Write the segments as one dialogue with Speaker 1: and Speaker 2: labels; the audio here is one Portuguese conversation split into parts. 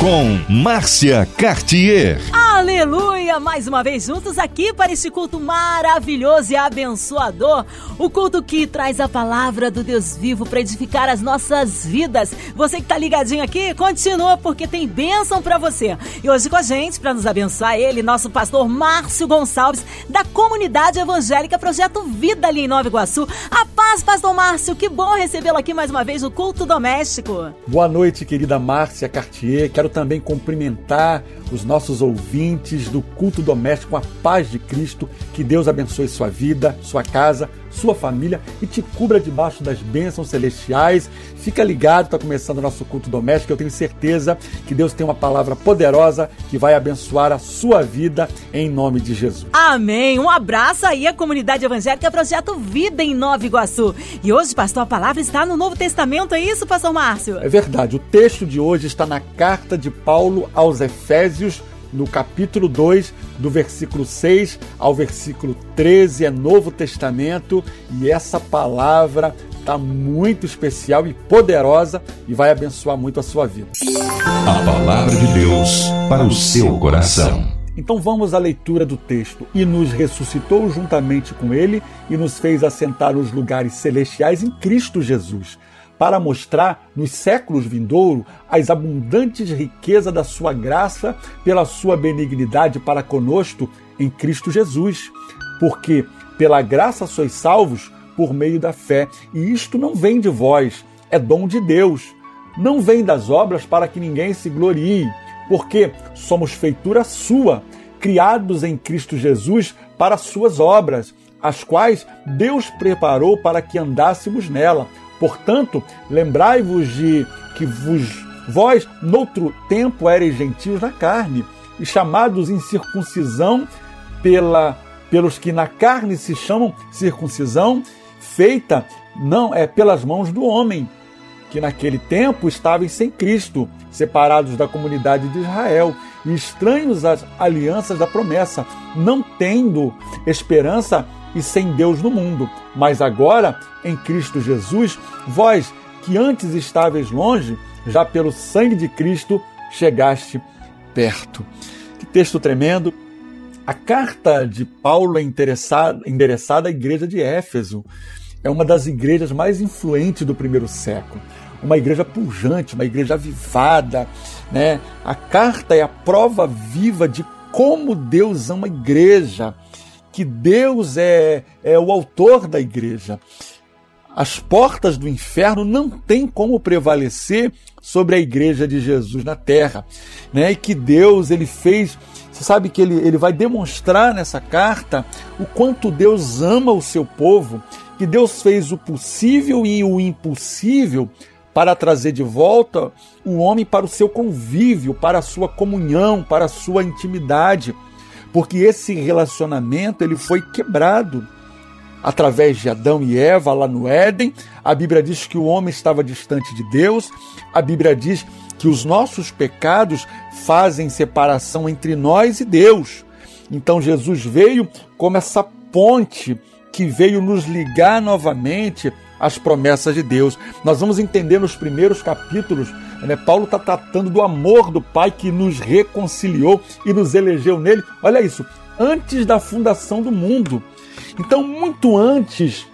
Speaker 1: Com Márcia Cartier.
Speaker 2: Aleluia! Mais uma vez juntos aqui para este culto maravilhoso e abençoador. O culto que traz a palavra do Deus vivo para edificar as nossas vidas. Você que tá ligadinho aqui, continua porque tem bênção para você. E hoje com a gente, para nos abençoar, ele, nosso pastor Márcio Gonçalves, da comunidade evangélica Projeto Vida ali em Nova Iguaçu. A paz, pastor Márcio, que bom recebê-lo aqui mais uma vez no culto doméstico.
Speaker 3: Boa noite, querida Márcia Cartier. Quero também cumprimentar os nossos ouvintes do culto doméstico a paz de Cristo. Que Deus abençoe sua vida, sua casa, sua família e te cubra debaixo das bênçãos celestiais. Fica ligado, está começando o nosso culto doméstico. Eu tenho certeza que Deus tem uma palavra poderosa que vai abençoar a sua vida em nome de Jesus.
Speaker 2: Amém. Um abraço aí à comunidade evangélica Projeto Vida em Nova Iguaçu. E hoje, pastor, a palavra está no Novo Testamento, é isso, pastor Márcio?
Speaker 3: É verdade. O texto de hoje está na carta de Paulo aos Efésios no capítulo 2, do versículo 6 ao versículo 13, é Novo Testamento, e essa palavra está muito especial e poderosa e vai abençoar muito a sua vida.
Speaker 1: A palavra de Deus para o seu coração.
Speaker 3: Então vamos à leitura do texto. E nos ressuscitou juntamente com ele e nos fez assentar nos lugares celestiais em Cristo Jesus para mostrar nos séculos vindouros as abundantes riquezas da sua graça pela sua benignidade para conosco em Cristo Jesus. Porque pela graça sois salvos por meio da fé, e isto não vem de vós, é dom de Deus. Não vem das obras para que ninguém se glorie, porque somos feitura sua, criados em Cristo Jesus para suas obras, as quais Deus preparou para que andássemos nela Portanto, lembrai-vos de que vos, vós, noutro tempo, ereis gentios na carne, e chamados em circuncisão pela, pelos que na carne se chamam circuncisão, feita não é pelas mãos do homem, que naquele tempo estavam sem Cristo, separados da comunidade de Israel e estranhos às alianças da promessa, não tendo esperança e sem Deus no mundo. Mas agora, em Cristo Jesus, vós que antes estáveis longe, já pelo sangue de Cristo chegaste perto. Que texto tremendo! A carta de Paulo é endereçada à igreja de Éfeso. É uma das igrejas mais influentes do primeiro século. Uma igreja pujante, uma igreja avivada. Né? A carta é a prova viva de como Deus ama a igreja que Deus é, é o autor da igreja. As portas do inferno não têm como prevalecer sobre a igreja de Jesus na terra, né? E que Deus ele fez, você sabe que ele, ele vai demonstrar nessa carta o quanto Deus ama o seu povo, que Deus fez o possível e o impossível para trazer de volta o homem para o seu convívio, para a sua comunhão, para a sua intimidade porque esse relacionamento ele foi quebrado através de Adão e Eva lá no Éden. A Bíblia diz que o homem estava distante de Deus. A Bíblia diz que os nossos pecados fazem separação entre nós e Deus. Então Jesus veio como essa ponte que veio nos ligar novamente às promessas de Deus. Nós vamos entender nos primeiros capítulos né? Paulo está tratando do amor do Pai que nos reconciliou e nos elegeu nele. Olha isso, antes da fundação do mundo. Então, muito antes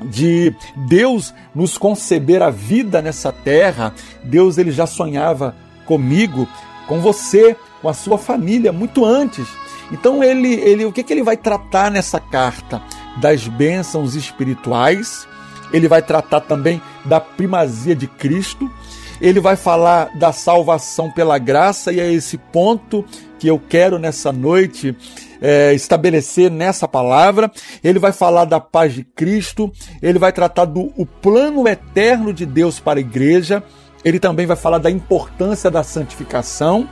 Speaker 3: de Deus nos conceber a vida nessa terra, Deus ele já sonhava comigo, com você, com a sua família, muito antes. Então ele, ele o que, que ele vai tratar nessa carta? Das bênçãos espirituais, ele vai tratar também da primazia de Cristo, ele vai falar da salvação pela graça, e é esse ponto que eu quero nessa noite é, estabelecer nessa palavra. Ele vai falar da paz de Cristo, ele vai tratar do o plano eterno de Deus para a igreja, ele também vai falar da importância da santificação.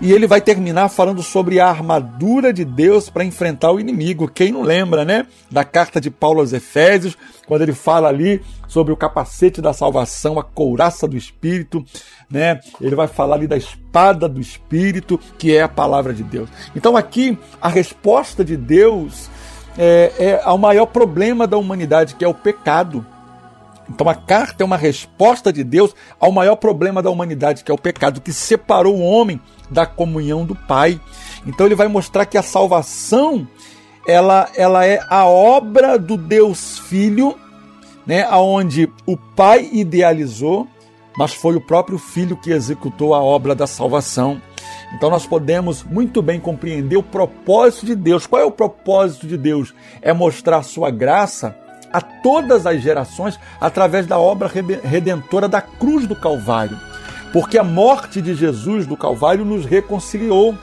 Speaker 3: E ele vai terminar falando sobre a armadura de Deus para enfrentar o inimigo. Quem não lembra, né? Da carta de Paulo aos Efésios, quando ele fala ali sobre o capacete da salvação, a couraça do Espírito, né? Ele vai falar ali da espada do Espírito, que é a palavra de Deus. Então aqui a resposta de Deus é, é ao maior problema da humanidade, que é o pecado. Então a carta é uma resposta de Deus ao maior problema da humanidade, que é o pecado, que separou o homem da comunhão do Pai. Então ele vai mostrar que a salvação ela, ela é a obra do Deus Filho, né, aonde o Pai idealizou, mas foi o próprio Filho que executou a obra da salvação. Então nós podemos muito bem compreender o propósito de Deus. Qual é o propósito de Deus? É mostrar sua graça a todas as gerações através da obra redentora da cruz do Calvário. Porque a morte de Jesus do Calvário nos reconciliou.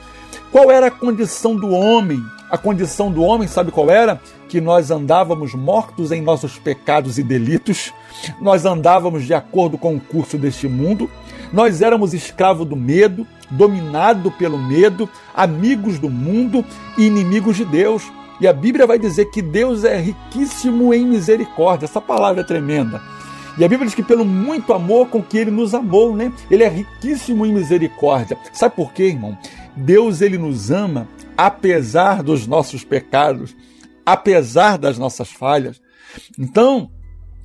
Speaker 3: Qual era a condição do homem? A condição do homem, sabe qual era? Que nós andávamos mortos em nossos pecados e delitos, nós andávamos de acordo com o curso deste mundo, nós éramos escravos do medo, dominado pelo medo, amigos do mundo e inimigos de Deus. E a Bíblia vai dizer que Deus é riquíssimo em misericórdia. Essa palavra é tremenda. E a Bíblia diz que pelo muito amor com que ele nos amou, né? Ele é riquíssimo em misericórdia. Sabe por quê, irmão? Deus ele nos ama apesar dos nossos pecados, apesar das nossas falhas. Então,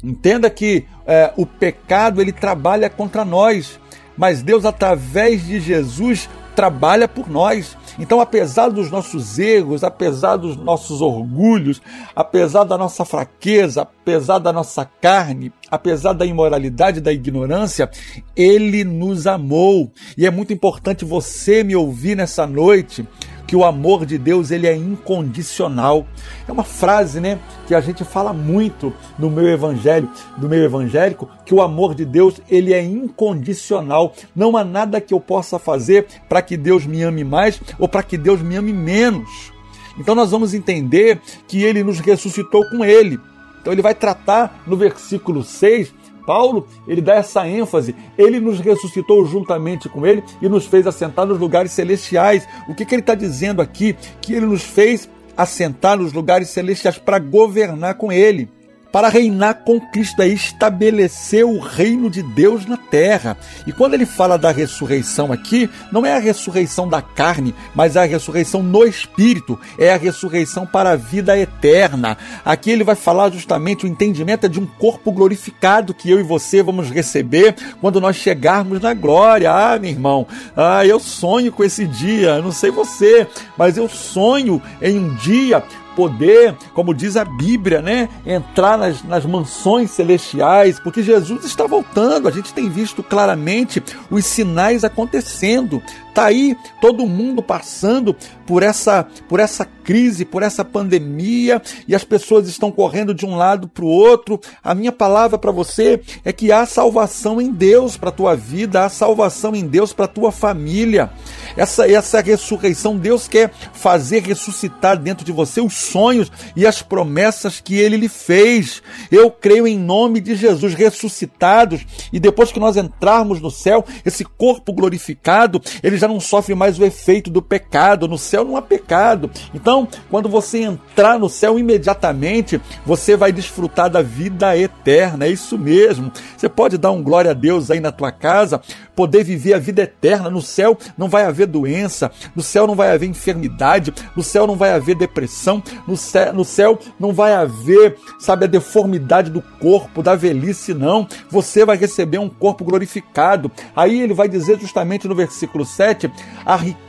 Speaker 3: entenda que é, o pecado ele trabalha contra nós, mas Deus através de Jesus trabalha por nós. Então, apesar dos nossos erros, apesar dos nossos orgulhos, apesar da nossa fraqueza, apesar da nossa carne, apesar da imoralidade, da ignorância, Ele nos amou. E é muito importante você me ouvir nessa noite que o amor de Deus ele é incondicional. É uma frase, né, que a gente fala muito no meu evangelho, do meio evangélico, que o amor de Deus ele é incondicional. Não há nada que eu possa fazer para que Deus me ame mais ou para que Deus me ame menos. Então nós vamos entender que ele nos ressuscitou com ele. Então ele vai tratar no versículo 6 Paulo, ele dá essa ênfase. Ele nos ressuscitou juntamente com ele e nos fez assentar nos lugares celestiais. O que, que ele está dizendo aqui? Que ele nos fez assentar nos lugares celestiais para governar com ele para reinar com Cristo, é estabelecer o reino de Deus na terra. E quando ele fala da ressurreição aqui, não é a ressurreição da carne, mas é a ressurreição no espírito, é a ressurreição para a vida eterna. Aqui ele vai falar justamente o entendimento de um corpo glorificado que eu e você vamos receber quando nós chegarmos na glória. Ah, meu irmão, ah, eu sonho com esse dia, não sei você, mas eu sonho em um dia poder, como diz a Bíblia, né, entrar nas, nas mansões celestiais, porque Jesus está voltando. A gente tem visto claramente os sinais acontecendo. Tá aí todo mundo passando por essa por essa crise, por essa pandemia e as pessoas estão correndo de um lado para o outro. A minha palavra para você é que há salvação em Deus para tua vida, há salvação em Deus para tua família. Essa essa ressurreição Deus quer fazer ressuscitar dentro de você os sonhos e as promessas que ele lhe fez. Eu creio em nome de Jesus ressuscitados e depois que nós entrarmos no céu, esse corpo glorificado, ele já não sofre mais o efeito do pecado. No céu não há pecado. Então, quando você entrar no céu imediatamente, você vai desfrutar da vida eterna. É isso mesmo. Você pode dar um glória a Deus aí na tua casa, poder viver a vida eterna. No céu não vai haver doença, no céu não vai haver enfermidade, no céu não vai haver depressão, no céu, no céu não vai haver, sabe, a deformidade do corpo, da velhice, não. Você vai receber um corpo glorificado. Aí ele vai dizer justamente no versículo 7 a riqueza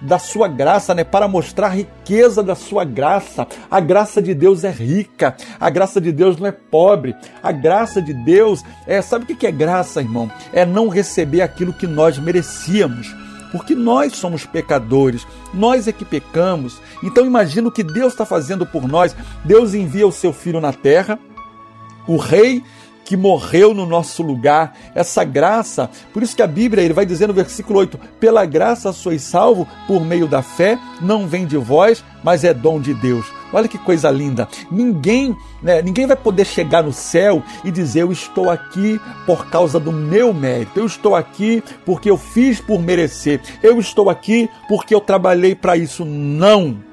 Speaker 3: da sua graça, né? Para mostrar a riqueza da sua graça. A graça de Deus é rica, a graça de Deus não é pobre. A graça de Deus é, sabe o que é graça, irmão? É não receber aquilo que nós merecíamos porque nós somos pecadores, nós é que pecamos. Então imagina o que Deus está fazendo por nós. Deus envia o seu filho na terra, o rei que morreu no nosso lugar, essa graça. Por isso que a Bíblia ele vai dizer no versículo 8: "Pela graça sois salvo por meio da fé, não vem de vós, mas é dom de Deus". Olha que coisa linda. Ninguém, né, ninguém vai poder chegar no céu e dizer eu estou aqui por causa do meu mérito. Eu estou aqui porque eu fiz por merecer. Eu estou aqui porque eu trabalhei para isso. Não.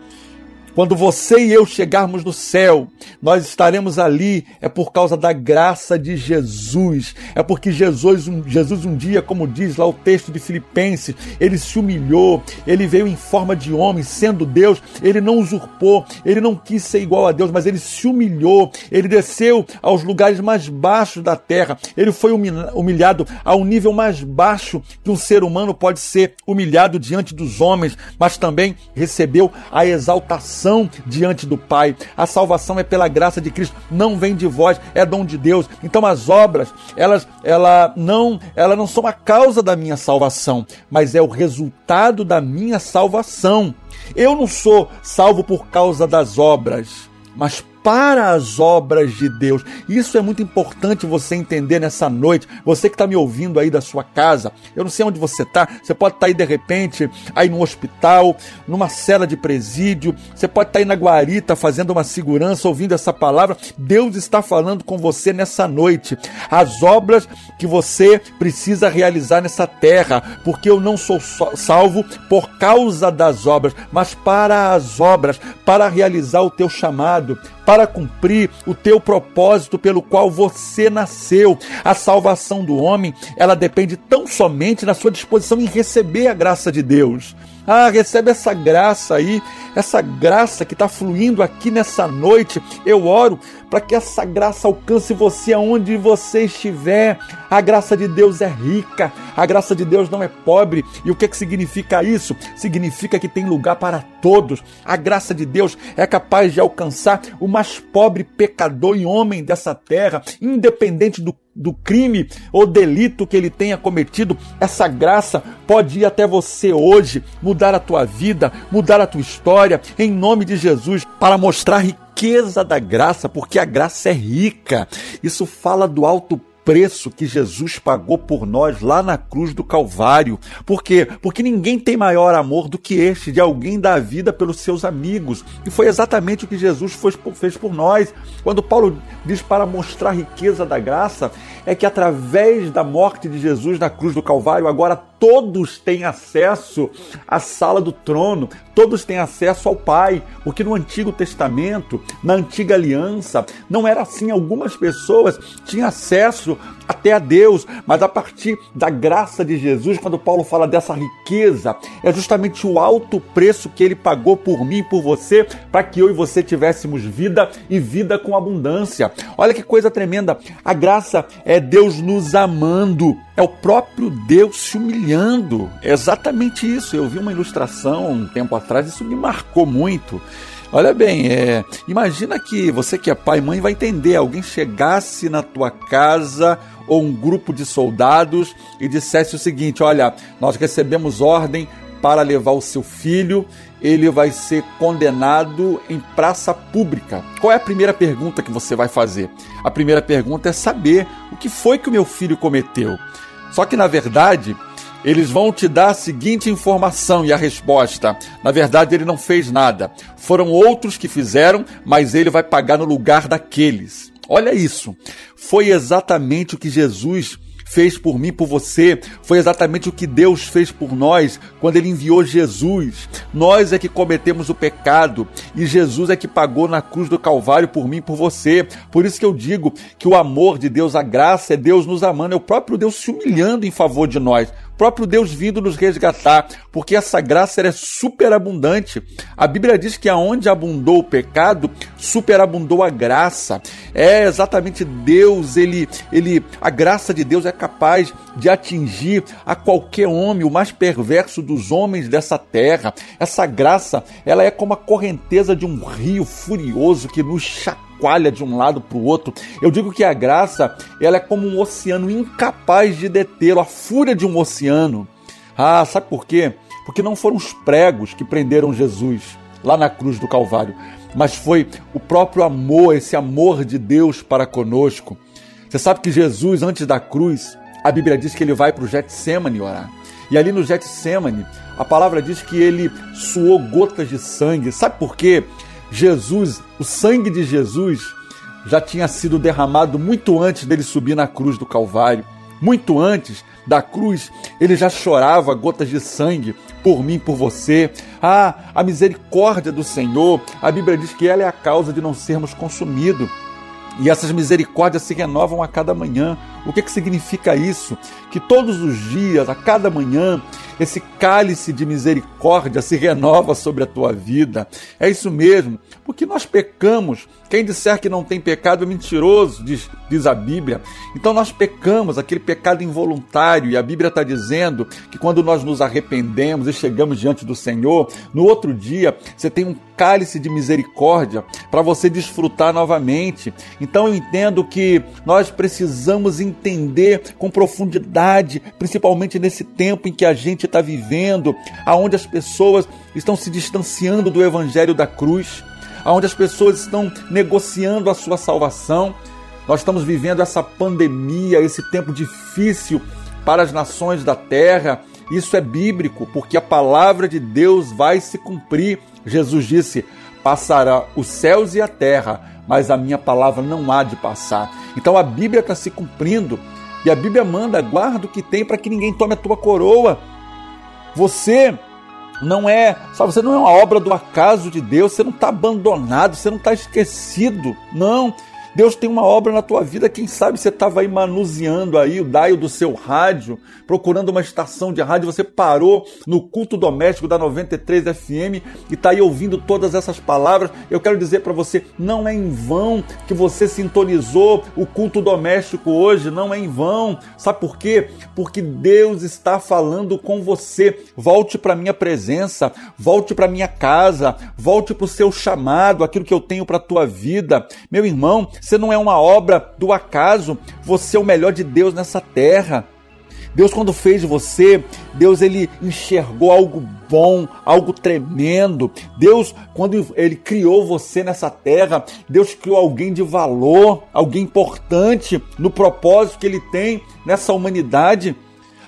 Speaker 3: Quando você e eu chegarmos no céu, nós estaremos ali é por causa da graça de Jesus. É porque Jesus um, Jesus um dia, como diz lá o texto de Filipenses, ele se humilhou, ele veio em forma de homem, sendo Deus, ele não usurpou, ele não quis ser igual a Deus, mas ele se humilhou, ele desceu aos lugares mais baixos da terra, ele foi humilhado ao nível mais baixo que um ser humano pode ser humilhado diante dos homens, mas também recebeu a exaltação salvação diante do Pai. A salvação é pela graça de Cristo, não vem de vós, é dom de Deus. Então as obras, elas, ela não, elas não são a causa da minha salvação, mas é o resultado da minha salvação. Eu não sou salvo por causa das obras, mas para as obras de Deus. Isso é muito importante você entender nessa noite. Você que está me ouvindo aí da sua casa, eu não sei onde você está. Você pode estar tá aí de repente, aí no hospital, numa cela de presídio. Você pode estar tá aí na guarita fazendo uma segurança, ouvindo essa palavra. Deus está falando com você nessa noite. As obras que você precisa realizar nessa terra, porque eu não sou salvo por causa das obras, mas para as obras, para realizar o teu chamado para cumprir o teu propósito pelo qual você nasceu. A salvação do homem, ela depende tão somente na sua disposição em receber a graça de Deus. Ah, recebe essa graça aí, essa graça que está fluindo aqui nessa noite. Eu oro para que essa graça alcance você aonde você estiver. A graça de Deus é rica, a graça de Deus não é pobre. E o que, que significa isso? Significa que tem lugar para todos. A graça de Deus é capaz de alcançar o mais pobre pecador e homem dessa terra, independente do do crime ou delito que ele tenha cometido, essa graça pode ir até você hoje, mudar a tua vida, mudar a tua história, em nome de Jesus, para mostrar riqueza da graça, porque a graça é rica. Isso fala do alto preço que Jesus pagou por nós lá na cruz do Calvário. Por quê? Porque ninguém tem maior amor do que este, de alguém dar a vida pelos seus amigos. E foi exatamente o que Jesus fez por nós. Quando Paulo diz para mostrar a riqueza da graça, é que através da morte de Jesus na cruz do Calvário, agora todos têm acesso à sala do trono, todos têm acesso ao Pai, porque no Antigo Testamento, na Antiga Aliança, não era assim. Algumas pessoas tinham acesso até a Deus, mas a partir da graça de Jesus, quando Paulo fala dessa riqueza, é justamente o alto preço que ele pagou por mim e por você, para que eu e você tivéssemos vida e vida com abundância. Olha que coisa tremenda! A graça é Deus nos amando, é o próprio Deus se humilhando. É exatamente isso. Eu vi uma ilustração um tempo atrás, isso me marcou muito. Olha bem, é, imagina que você que é pai e mãe vai entender, alguém chegasse na tua casa ou um grupo de soldados e dissesse o seguinte: olha, nós recebemos ordem para levar o seu filho, ele vai ser condenado em praça pública. Qual é a primeira pergunta que você vai fazer? A primeira pergunta é saber o que foi que o meu filho cometeu. Só que na verdade, eles vão te dar a seguinte informação e a resposta: na verdade, ele não fez nada. Foram outros que fizeram, mas ele vai pagar no lugar daqueles. Olha isso. Foi exatamente o que Jesus fez por mim, por você, foi exatamente o que Deus fez por nós quando Ele enviou Jesus. Nós é que cometemos o pecado e Jesus é que pagou na cruz do Calvário por mim, por você. Por isso que eu digo que o amor de Deus, a graça é Deus nos amando, é o próprio Deus se humilhando em favor de nós próprio Deus vindo nos resgatar, porque essa graça é superabundante. A Bíblia diz que aonde abundou o pecado, superabundou a graça. É exatamente Deus, ele, ele, a graça de Deus é capaz de atingir a qualquer homem, o mais perverso dos homens dessa terra. Essa graça, ela é como a correnteza de um rio furioso que nos chacoalha chacoalha de um lado para o outro. Eu digo que a graça ela é como um oceano incapaz de detê-lo, a fúria de um oceano. Ah, sabe por quê? Porque não foram os pregos que prenderam Jesus lá na cruz do Calvário, mas foi o próprio amor, esse amor de Deus para conosco. Você sabe que Jesus, antes da cruz, a Bíblia diz que ele vai para o Getsemane orar. E ali no Getsemane, a palavra diz que ele suou gotas de sangue. Sabe por quê? Jesus, o sangue de Jesus, já tinha sido derramado muito antes dele subir na cruz do Calvário. Muito antes da cruz, ele já chorava gotas de sangue por mim, por você. Ah, a misericórdia do Senhor, a Bíblia diz que ela é a causa de não sermos consumidos. E essas misericórdias se renovam a cada manhã. O que, que significa isso? Que todos os dias, a cada manhã, esse cálice de misericórdia se renova sobre a tua vida. É isso mesmo, porque nós pecamos. Quem disser que não tem pecado é mentiroso, diz, diz a Bíblia. Então nós pecamos, aquele pecado involuntário, e a Bíblia está dizendo que quando nós nos arrependemos e chegamos diante do Senhor, no outro dia você tem um cálice de misericórdia para você desfrutar novamente. Então eu entendo que nós precisamos entender com profundidade, principalmente nesse tempo em que a gente está vivendo, aonde as pessoas estão se distanciando do evangelho da cruz, aonde as pessoas estão negociando a sua salvação. Nós estamos vivendo essa pandemia, esse tempo difícil para as nações da terra. Isso é bíblico, porque a palavra de Deus vai se cumprir. Jesus disse: Passará os céus e a terra, mas a minha palavra não há de passar. Então a Bíblia está se cumprindo e a Bíblia manda: guarda o que tem para que ninguém tome a tua coroa. Você não é, sabe, você não é uma obra do acaso de Deus, você não está abandonado, você não está esquecido. Não, Deus tem uma obra na tua vida, quem sabe você estava aí manuseando aí o dial do seu rádio, procurando uma estação de rádio, você parou no culto doméstico da 93 FM e está aí ouvindo todas essas palavras. Eu quero dizer para você, não é em vão que você sintonizou o culto doméstico hoje, não é em vão. Sabe por quê? Porque Deus está falando com você. Volte para minha presença, volte para minha casa, volte para o seu chamado, aquilo que eu tenho para tua vida. Meu irmão, você não é uma obra do acaso, você é o melhor de Deus nessa terra. Deus quando fez você, Deus ele enxergou algo bom, algo tremendo. Deus quando ele criou você nessa terra, Deus criou alguém de valor, alguém importante no propósito que ele tem nessa humanidade.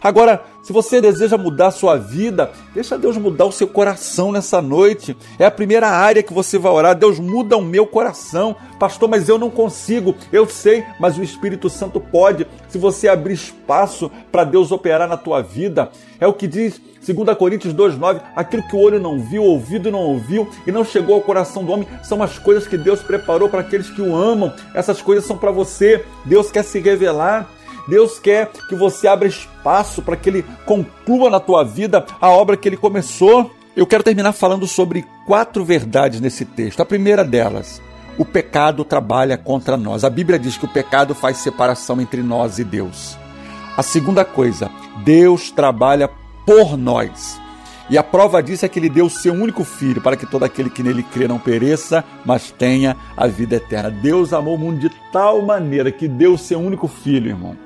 Speaker 3: Agora, se você deseja mudar a sua vida, deixa Deus mudar o seu coração nessa noite. É a primeira área que você vai orar. Deus muda o meu coração. Pastor, mas eu não consigo. Eu sei, mas o Espírito Santo pode. Se você abrir espaço para Deus operar na tua vida. É o que diz 2 Coríntios 2,9: aquilo que o olho não viu, o ouvido não ouviu e não chegou ao coração do homem, são as coisas que Deus preparou para aqueles que o amam. Essas coisas são para você. Deus quer se revelar. Deus quer que você abra espaço para que Ele conclua na tua vida a obra que Ele começou. Eu quero terminar falando sobre quatro verdades nesse texto. A primeira delas, o pecado trabalha contra nós. A Bíblia diz que o pecado faz separação entre nós e Deus. A segunda coisa, Deus trabalha por nós. E a prova disso é que ele deu o seu único filho para que todo aquele que nele crê não pereça, mas tenha a vida eterna. Deus amou o mundo de tal maneira que deu o seu único filho, irmão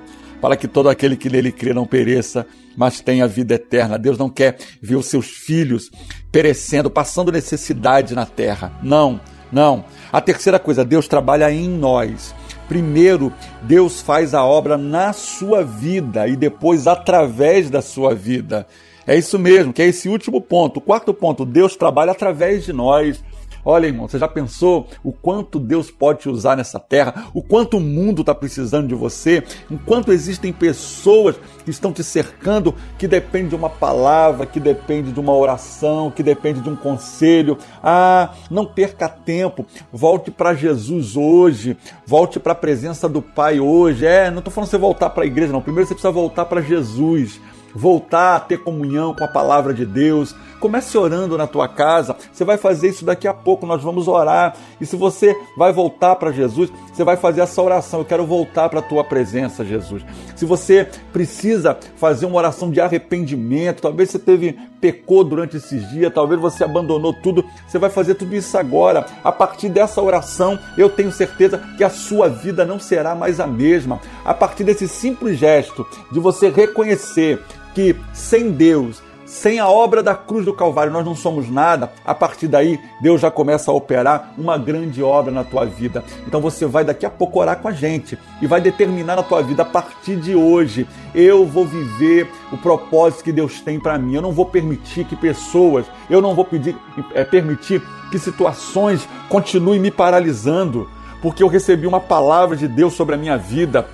Speaker 3: para que todo aquele que nele crê não pereça, mas tenha vida eterna. Deus não quer ver os seus filhos perecendo, passando necessidade na terra. Não, não. A terceira coisa, Deus trabalha em nós. Primeiro, Deus faz a obra na sua vida e depois através da sua vida. É isso mesmo, que é esse último ponto. O quarto ponto, Deus trabalha através de nós. Olha, irmão, você já pensou o quanto Deus pode te usar nessa terra? O quanto o mundo está precisando de você? O quanto existem pessoas que estão te cercando que depende de uma palavra, que depende de uma oração, que depende de um conselho. Ah, não perca tempo. Volte para Jesus hoje. Volte para a presença do Pai hoje. É, não estou falando você voltar para a igreja, não. Primeiro você precisa voltar para Jesus voltar a ter comunhão com a palavra de Deus. Comece orando na tua casa. Você vai fazer isso daqui a pouco. Nós vamos orar. E se você vai voltar para Jesus, você vai fazer essa oração. Eu quero voltar para a tua presença, Jesus. Se você precisa fazer uma oração de arrependimento, talvez você teve pecou durante esses dias, talvez você abandonou tudo, você vai fazer tudo isso agora. A partir dessa oração, eu tenho certeza que a sua vida não será mais a mesma. A partir desse simples gesto de você reconhecer que sem Deus Sem a obra da cruz do Calvário, nós não somos nada. A partir daí, Deus já começa a operar uma grande obra na tua vida. Então você vai daqui a pouco orar com a gente e vai determinar na tua vida a partir de hoje. Eu vou viver o propósito que Deus tem para mim. Eu não vou permitir que pessoas, eu não vou pedir, é, permitir que situações continuem me paralisando, porque eu recebi uma palavra de Deus sobre a minha vida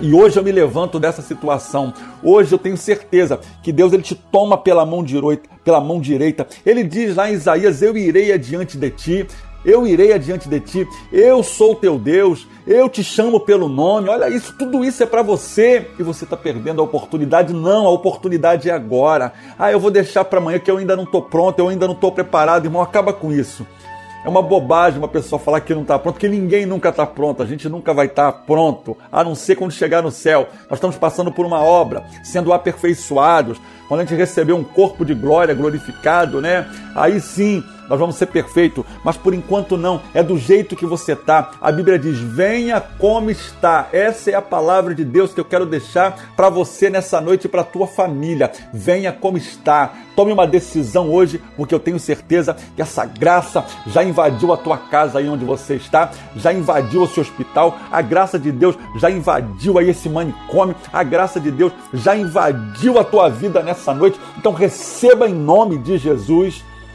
Speaker 3: e hoje eu me levanto dessa situação. Hoje eu tenho certeza que Deus ele te toma pela mão direita, pela mão direita. Ele diz lá em Isaías: "Eu irei adiante de ti, eu irei adiante de ti. Eu sou teu Deus, eu te chamo pelo nome". Olha isso, tudo isso é para você e você está perdendo a oportunidade. Não, a oportunidade é agora. Ah, eu vou deixar para amanhã que eu ainda não estou pronto, eu ainda não estou preparado, irmão. Acaba com isso. É uma bobagem uma pessoa falar que não está pronto, porque ninguém nunca está pronto, a gente nunca vai estar tá pronto, a não ser quando chegar no céu. Nós estamos passando por uma obra, sendo aperfeiçoados. Quando a gente receber um corpo de glória glorificado, né? Aí sim nós vamos ser perfeitos, mas por enquanto não, é do jeito que você está. A Bíblia diz: venha como está. Essa é a palavra de Deus que eu quero deixar para você nessa noite e para tua família. Venha como está. Tome uma decisão hoje, porque eu tenho certeza que essa graça já invadiu a tua casa aí onde você está, já invadiu o seu hospital, a graça de Deus já invadiu aí esse manicômio, a graça de Deus já invadiu a tua vida nessa noite. Então receba em nome de Jesus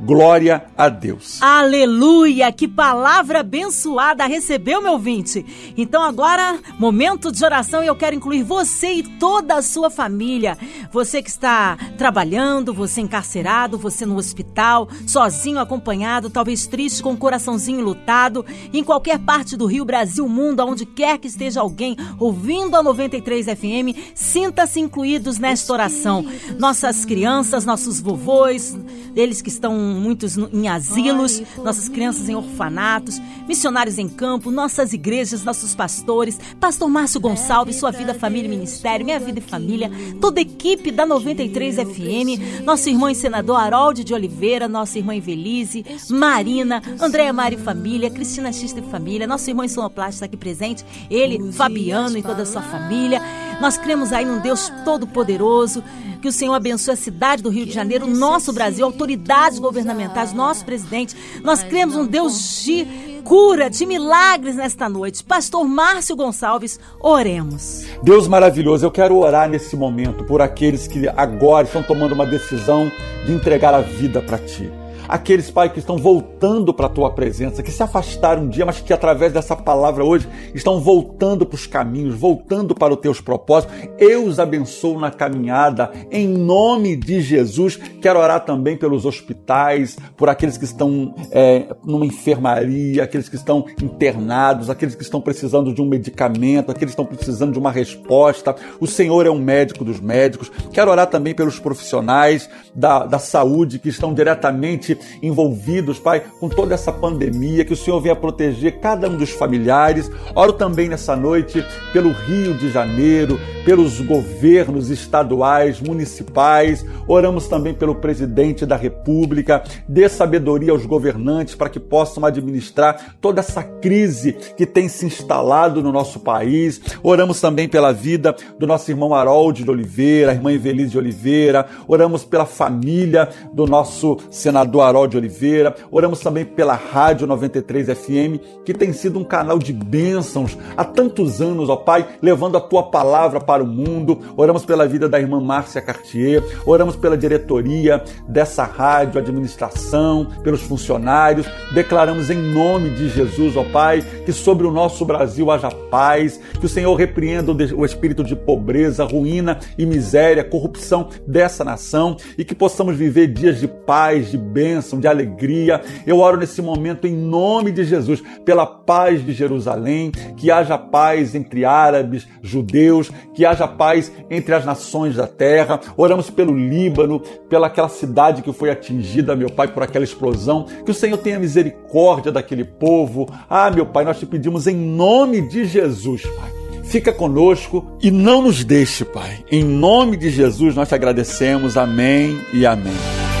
Speaker 3: Glória a Deus.
Speaker 2: Aleluia! Que palavra abençoada recebeu, meu ouvinte. Então agora, momento de oração e eu quero incluir você e toda a sua família. Você que está trabalhando, você encarcerado, você no hospital, sozinho, acompanhado, talvez triste, com o coraçãozinho lutado, em qualquer parte do Rio, Brasil, mundo, aonde quer que esteja alguém ouvindo a 93 FM, sinta-se incluídos nesta oração. Nossas crianças, nossos vovôs, eles que estão muitos em asilos, nossas crianças em orfanatos, missionários em campo, nossas igrejas, nossos pastores, Pastor Márcio Gonçalves, sua vida, família e ministério, minha vida e família, toda a equipe da 93 FM, nosso irmão e senador Harold de Oliveira, nossa irmã Evelise, Marina, Andréa Mari Família, Cristina Xista e Família, nosso irmão Sonoplasta está aqui presente, ele, Fabiano e toda a sua família. Nós cremos aí num Deus todo-poderoso, que o Senhor abençoe a cidade do Rio de Janeiro, nosso Brasil, autoridades governamentais, nosso presidente. Nós cremos num Deus de cura, de milagres nesta noite. Pastor Márcio Gonçalves, oremos.
Speaker 3: Deus maravilhoso, eu quero orar nesse momento por aqueles que agora estão tomando uma decisão de entregar a vida para Ti aqueles, Pai, que estão voltando para a tua presença, que se afastaram um dia, mas que através dessa palavra hoje estão voltando para os caminhos, voltando para os teus propósitos. Eu os abençoo na caminhada, em nome de Jesus. Quero orar também pelos hospitais, por aqueles que estão é, numa enfermaria, aqueles que estão internados, aqueles que estão precisando de um medicamento, aqueles que estão precisando de uma resposta. O Senhor é um médico dos médicos. Quero orar também pelos profissionais da, da saúde que estão diretamente envolvidos, Pai, com toda essa pandemia, que o Senhor venha proteger cada um dos familiares. Oro também nessa noite pelo Rio de Janeiro, pelos governos estaduais, municipais. Oramos também pelo presidente da República. Dê sabedoria aos governantes para que possam administrar toda essa crise que tem se instalado no nosso país. Oramos também pela vida do nosso irmão Harold de Oliveira, a irmã Evelise de Oliveira. Oramos pela família do nosso senador Harold de Oliveira. Oramos também pela Rádio 93 FM, que tem sido um canal de bênçãos há tantos anos, ó Pai, levando a tua palavra para o mundo. Oramos pela vida da irmã Márcia Cartier. Oramos pela diretoria dessa rádio, administração, pelos funcionários. Declaramos em nome de Jesus, ó Pai, que sobre o nosso Brasil haja paz, que o Senhor repreenda o espírito de pobreza, ruína e miséria, corrupção dessa nação e que possamos viver dias de paz, de bênção bênção, de alegria. Eu oro nesse momento em nome de Jesus, pela paz de Jerusalém, que haja paz entre árabes, judeus, que haja paz entre as nações da terra. Oramos pelo Líbano, pela aquela cidade que foi atingida, meu Pai, por aquela explosão. Que o Senhor tenha misericórdia daquele povo. Ah, meu Pai, nós te pedimos em nome de Jesus, Pai fica conosco e não nos deixe, Pai. Em nome de Jesus nós te agradecemos. Amém e amém.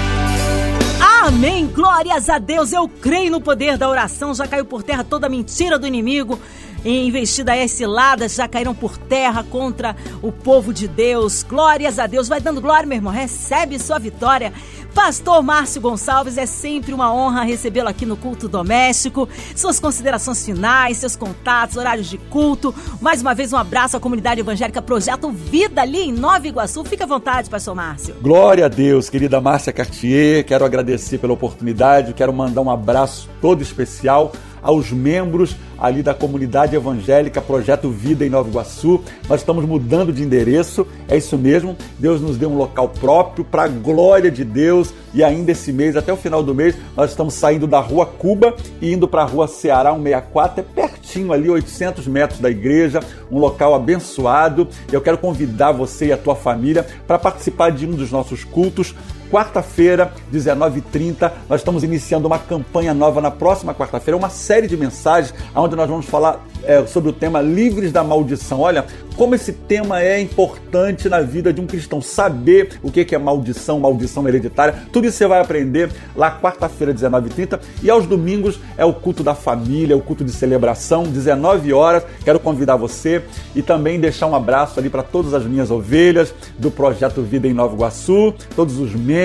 Speaker 2: Amém. Glórias a Deus. Eu creio no poder da oração. Já caiu por terra toda mentira do inimigo. Investidas ciladas já caíram por terra contra o povo de Deus. Glórias a Deus. Vai dando glória, meu irmão. Recebe sua vitória. Pastor Márcio Gonçalves, é sempre uma honra recebê-lo aqui no Culto Doméstico. Suas considerações finais, seus contatos, horários de culto. Mais uma vez, um abraço à comunidade evangélica Projeto Vida ali em Nova Iguaçu. Fique à vontade, Pastor Márcio.
Speaker 3: Glória a Deus, querida Márcia Cartier. Quero agradecer pela oportunidade. Quero mandar um abraço todo especial aos membros ali da comunidade evangélica Projeto Vida em Nova Iguaçu. Nós estamos mudando de endereço, é isso mesmo. Deus nos deu um local próprio para a glória de Deus e ainda esse mês, até o final do mês, nós estamos saindo da Rua Cuba e indo para a Rua Ceará 164, é pertinho ali, 800 metros da igreja, um local abençoado. Eu quero convidar você e a tua família para participar de um dos nossos cultos quarta-feira, 19h30, nós estamos iniciando uma campanha nova na próxima quarta-feira, uma série de mensagens onde nós vamos falar é, sobre o tema Livres da Maldição. Olha, como esse tema é importante na vida de um cristão, saber o que é maldição, maldição hereditária, tudo isso você vai aprender lá quarta-feira, 19h30, e aos domingos é o culto da família, o culto de celebração, 19 horas. Quero convidar você e também deixar um abraço ali para todas as minhas ovelhas do Projeto Vida em Nova Iguaçu, todos os membros,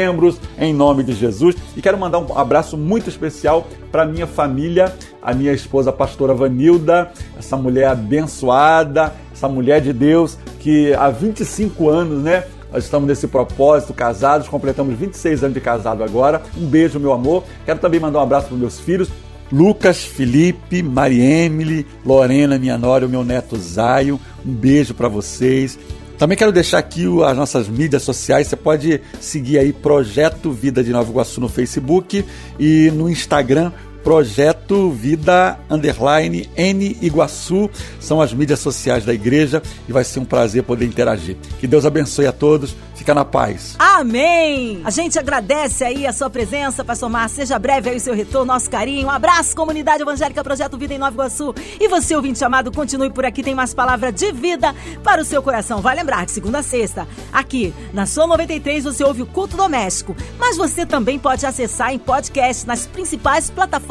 Speaker 3: em nome de Jesus. E quero mandar um abraço muito especial para minha família, a minha esposa, a pastora Vanilda, essa mulher abençoada, essa mulher de Deus que há 25 anos, né? Nós estamos nesse propósito, casados, completamos 26 anos de casado agora. Um beijo, meu amor. Quero também mandar um abraço para meus filhos, Lucas, Felipe, Mariemily, Lorena, minha nora, o meu neto Zaio. Um beijo para vocês. Também quero deixar aqui as nossas mídias sociais. Você pode seguir aí Projeto Vida de Nova Iguaçu no Facebook e no Instagram Projeto Vida Underline N Iguaçu. São as mídias sociais da igreja e vai ser um prazer poder interagir. Que Deus abençoe a todos. Fica na paz.
Speaker 2: Amém! A gente agradece aí a sua presença, Pastor Márcio. Seja breve aí o seu retorno, nosso carinho. Um abraço, comunidade evangélica Projeto Vida em Nova Iguaçu. E você, ouvinte amado, continue por aqui. Tem mais palavra de vida para o seu coração. Vai lembrar que segunda a sexta, aqui na sua 93, você ouve o culto doméstico. Mas você também pode acessar em podcast nas principais plataformas